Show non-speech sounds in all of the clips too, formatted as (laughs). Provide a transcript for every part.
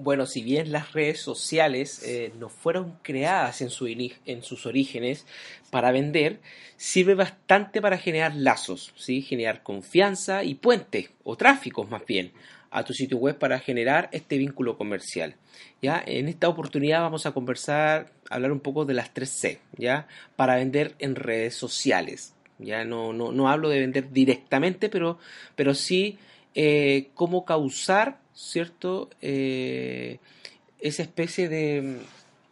Bueno, si bien las redes sociales eh, no fueron creadas en, en, sus orígenes para vender, sirve bastante para generar lazos, ¿sí? generar confianza y puentes, o tráficos más bien, a tu sitio web para generar este vínculo comercial. ¿ya? En esta oportunidad vamos a conversar, hablar un poco de las 3C, ¿ya? para vender en redes sociales. Ya no, no, no hablo de vender directamente, pero, pero sí eh, cómo causar ¿cierto? Eh, esa especie de,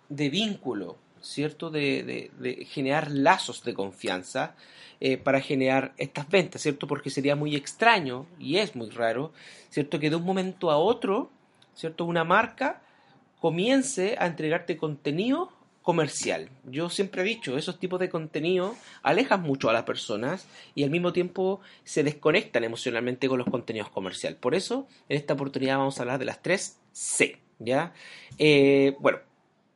de vínculo, ¿cierto? De, generar lazos de confianza eh, para generar estas ventas, ¿cierto? Porque sería muy extraño y es muy raro, ¿cierto? Que de un momento a otro, ¿cierto? Una marca comience a entregarte contenido comercial. Yo siempre he dicho, esos tipos de contenido alejan mucho a las personas y al mismo tiempo se desconectan emocionalmente con los contenidos comerciales. Por eso, en esta oportunidad vamos a hablar de las tres C. ¿ya? Eh, bueno,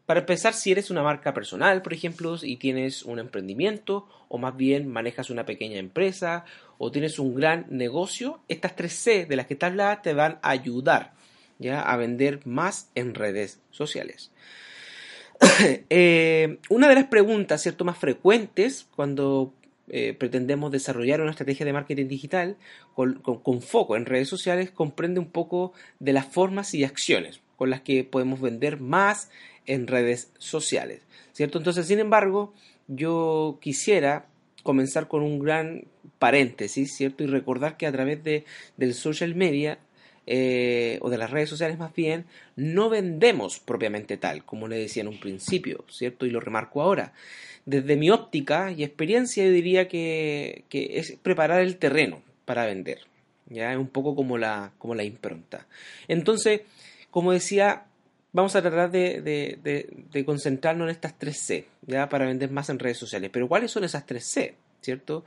para empezar, si eres una marca personal, por ejemplo, y tienes un emprendimiento, o más bien manejas una pequeña empresa, o tienes un gran negocio, estas tres C de las que te hablaba te van a ayudar ¿ya? a vender más en redes sociales. (laughs) Eh, una de las preguntas ¿cierto? más frecuentes cuando eh, pretendemos desarrollar una estrategia de marketing digital con, foco en redes sociales comprende un poco de las formas y acciones con las que podemos vender más en redes sociales. ¿cierto? Entonces, sin embargo, yo quisiera comenzar con un gran paréntesis, ¿cierto? Y recordar que a través de, del social media eh, o de las redes sociales más bien, no vendemos propiamente tal, como le decía en un principio, ¿cierto? Y lo remarco ahora. Desde mi óptica y experiencia, yo diría que, es preparar el terreno para vender. ¿ya? Es un poco como la, como la impronta. Entonces, como decía, vamos a tratar de, de, concentrarnos en estas tres C, ¿ya? Para vender más en redes sociales. Pero ¿cuáles son esas tres C? ¿Cierto?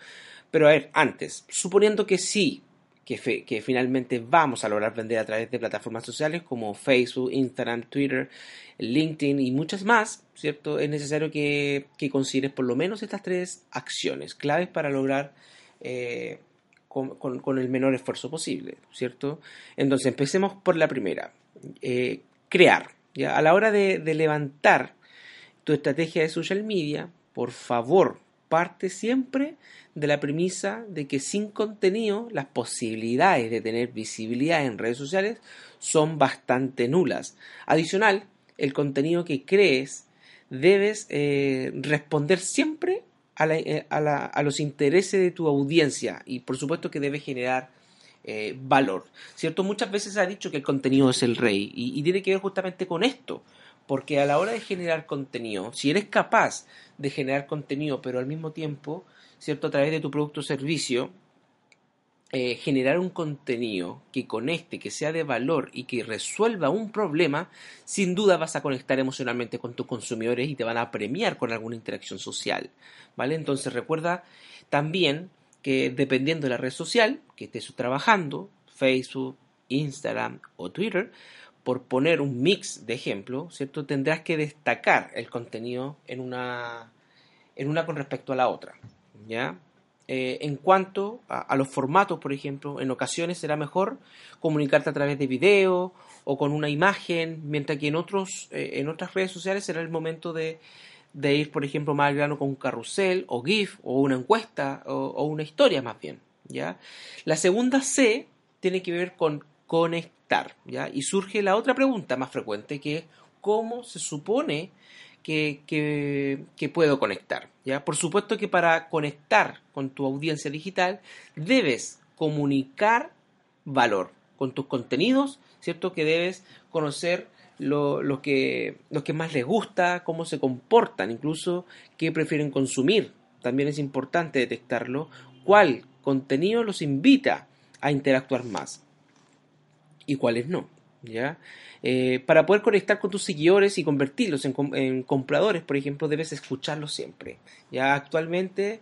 Pero a ver, antes, suponiendo que sí, que, finalmente vamos a lograr vender a través de plataformas sociales como Facebook, Instagram, Twitter, LinkedIn y muchas más, ¿cierto? Es necesario que, consideres por lo menos estas tres acciones claves para lograr eh, con, el menor esfuerzo posible, ¿cierto? Entonces, empecemos por la primera, eh, crear. ¿ya? A la hora de, de levantar tu estrategia de social media, por favor, parte siempre de la premisa de que sin contenido las posibilidades de tener visibilidad en redes sociales son bastante nulas. Adicional, el contenido que crees debes eh, responder siempre eh, a, los intereses de tu audiencia y por supuesto que debe generar eh, valor. ¿Cierto? Muchas veces se ha dicho que el contenido es el rey y, y tiene que ver justamente con esto. Porque a la hora de generar contenido, si eres capaz de generar contenido, pero al mismo tiempo ¿cierto? A través de tu producto o servicio, eh, generar un contenido que conecte, que sea de valor y que resuelva un problema, sin duda vas a conectar emocionalmente con tus consumidores y te van a premiar con alguna interacción social, ¿vale? Entonces recuerda también que dependiendo de la red social que estés trabajando, Facebook, Instagram o Twitter, por poner un mix de ejemplo, ¿cierto? Tendrás que destacar el contenido en una, en una con respecto a la otra. ¿ya? Eh, en cuanto a, los formatos, por ejemplo, en ocasiones será mejor comunicarte a través de video o con una imagen, mientras que en, otros, eh, en otras redes sociales será el momento de, ir, por ejemplo, más al grano con un carrusel o GIF o una encuesta o, una historia más bien. ¿ya? La segunda C tiene que ver con conectar. ¿ya? Y surge la otra pregunta más frecuente que es cómo se supone que, puedo conectar. ¿ya? Por supuesto que para conectar con tu audiencia digital debes comunicar valor con tus contenidos, ¿cierto? Que debes conocer lo, que, lo que más les gusta, cómo se comportan, incluso qué prefieren consumir. También es importante detectarlo, cuál contenido los invita a interactuar más y cuáles no. ¿ya? Eh, para poder conectar con tus seguidores y convertirlos en, compradores, por ejemplo, debes escucharlos siempre. Ya actualmente,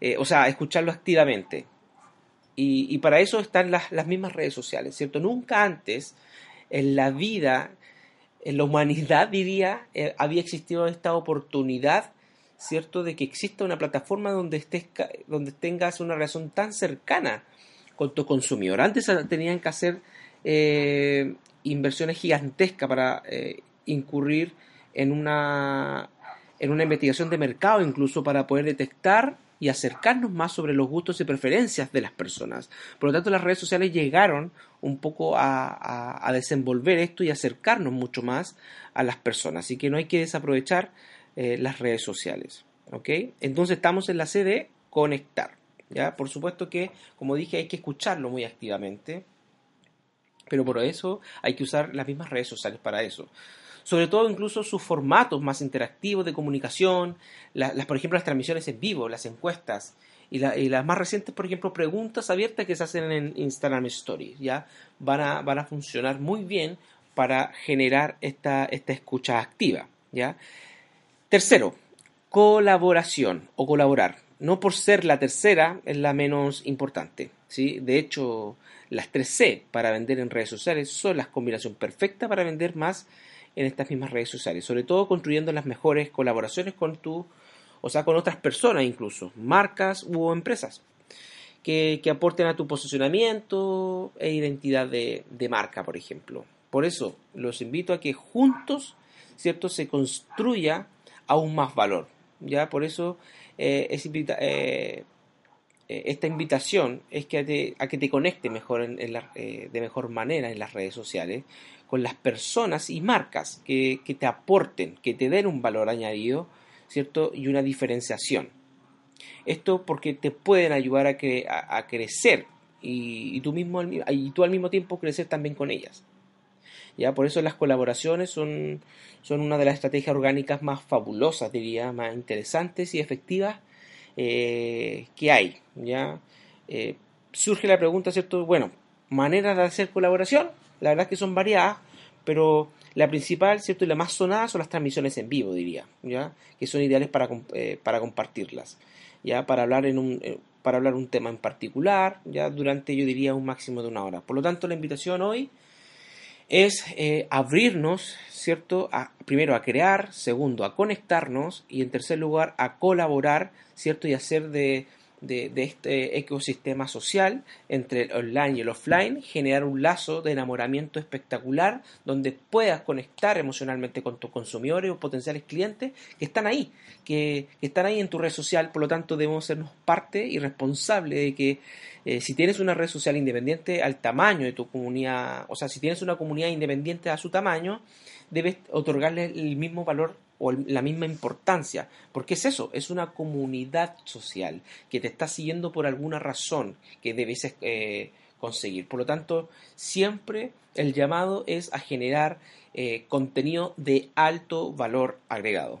eh, o sea, escucharlos activamente. Y, para eso están las, mismas redes sociales, ¿cierto? Nunca antes en la vida, en la humanidad, diría, eh, había existido esta oportunidad, ¿cierto? De que exista una plataforma donde, estés, donde tengas una relación tan cercana con tu consumidor. Antes tenían que hacer inversiones gigantescas para eh, incurrir en una, en una investigación de mercado, incluso para poder detectar y acercarnos más sobre los gustos y preferencias de las personas. Por lo tanto, las redes sociales llegaron un poco a, desenvolver esto y acercarnos mucho más a las personas. Así que no hay que desaprovechar eh, las redes sociales. Entonces estamos en la sede conectar. ¿ya? Por supuesto que, como dije, hay que escucharlo muy activamente pero por eso hay que usar las mismas redes sociales para eso. Sobre todo incluso sus formatos más interactivos de comunicación, las, por ejemplo las transmisiones en vivo, las encuestas y, las más recientes, por ejemplo, preguntas abiertas que se hacen en Instagram Stories, ¿ya? Van a, van a funcionar muy bien para generar esta, esta escucha activa, ¿ya? Tercero, colaboración o colaborar. No por ser la tercera es la menos importante, ¿sí? De hecho, las 3C para vender en redes sociales son la combinación perfecta para vender más en estas mismas redes sociales, sobre todo construyendo las mejores colaboraciones con tu, o sea, con otras personas incluso, marcas u empresas, que, aporten a tu posicionamiento e identidad de, marca, por ejemplo. Por eso los invito a que juntos, ¿cierto?, se construya aún más valor. ¿ya? Por eso eh, es eh, eh, esta invitación es que a que te conecte mejor en, eh, de mejor manera en las redes sociales con las personas y marcas que, te aporten, que te den un valor añadido, ¿cierto? Y una diferenciación. Esto porque te pueden ayudar a, a, crecer y, tú mismo, y tú al mismo tiempo crecer también con ellas. ¿Ya? Por eso las colaboraciones son, son una de las estrategias orgánicas más fabulosas, diría, más interesantes y efectivas eh, que hay. ¿Ya? Eh, surge la pregunta, ¿cierto? Bueno, maneras de hacer colaboración, la verdad es que son variadas, pero la principal, ¿cierto? Y la más sonada son las transmisiones en vivo, diría, ¿ya? Que son ideales para, eh, para compartirlas, ¿ya? Para hablar en un... para hablar un tema en particular, ya durante yo diría un máximo de una hora. Por lo tanto, la invitación hoy es abrirnos, ¿cierto? Primero a crear, segundo a conectarnos y en tercer lugar a colaborar ¿cierto? Y hacer de, de, este ecosistema social entre el online y el offline, generar un lazo de enamoramiento espectacular donde puedas conectar emocionalmente con tus consumidores o potenciales clientes que están ahí, que, están ahí en tu red social, por lo tanto debemos sernos parte y responsable de que eh, si tienes una red social independiente al tamaño de tu comunidad, o sea, si tienes una comunidad independiente a su tamaño, debes otorgarle el mismo valor o la misma importancia, porque es eso, es una comunidad social que te está siguiendo por alguna razón que debes eh, conseguir. Por lo tanto, siempre el llamado es a generar eh, contenido de alto valor agregado.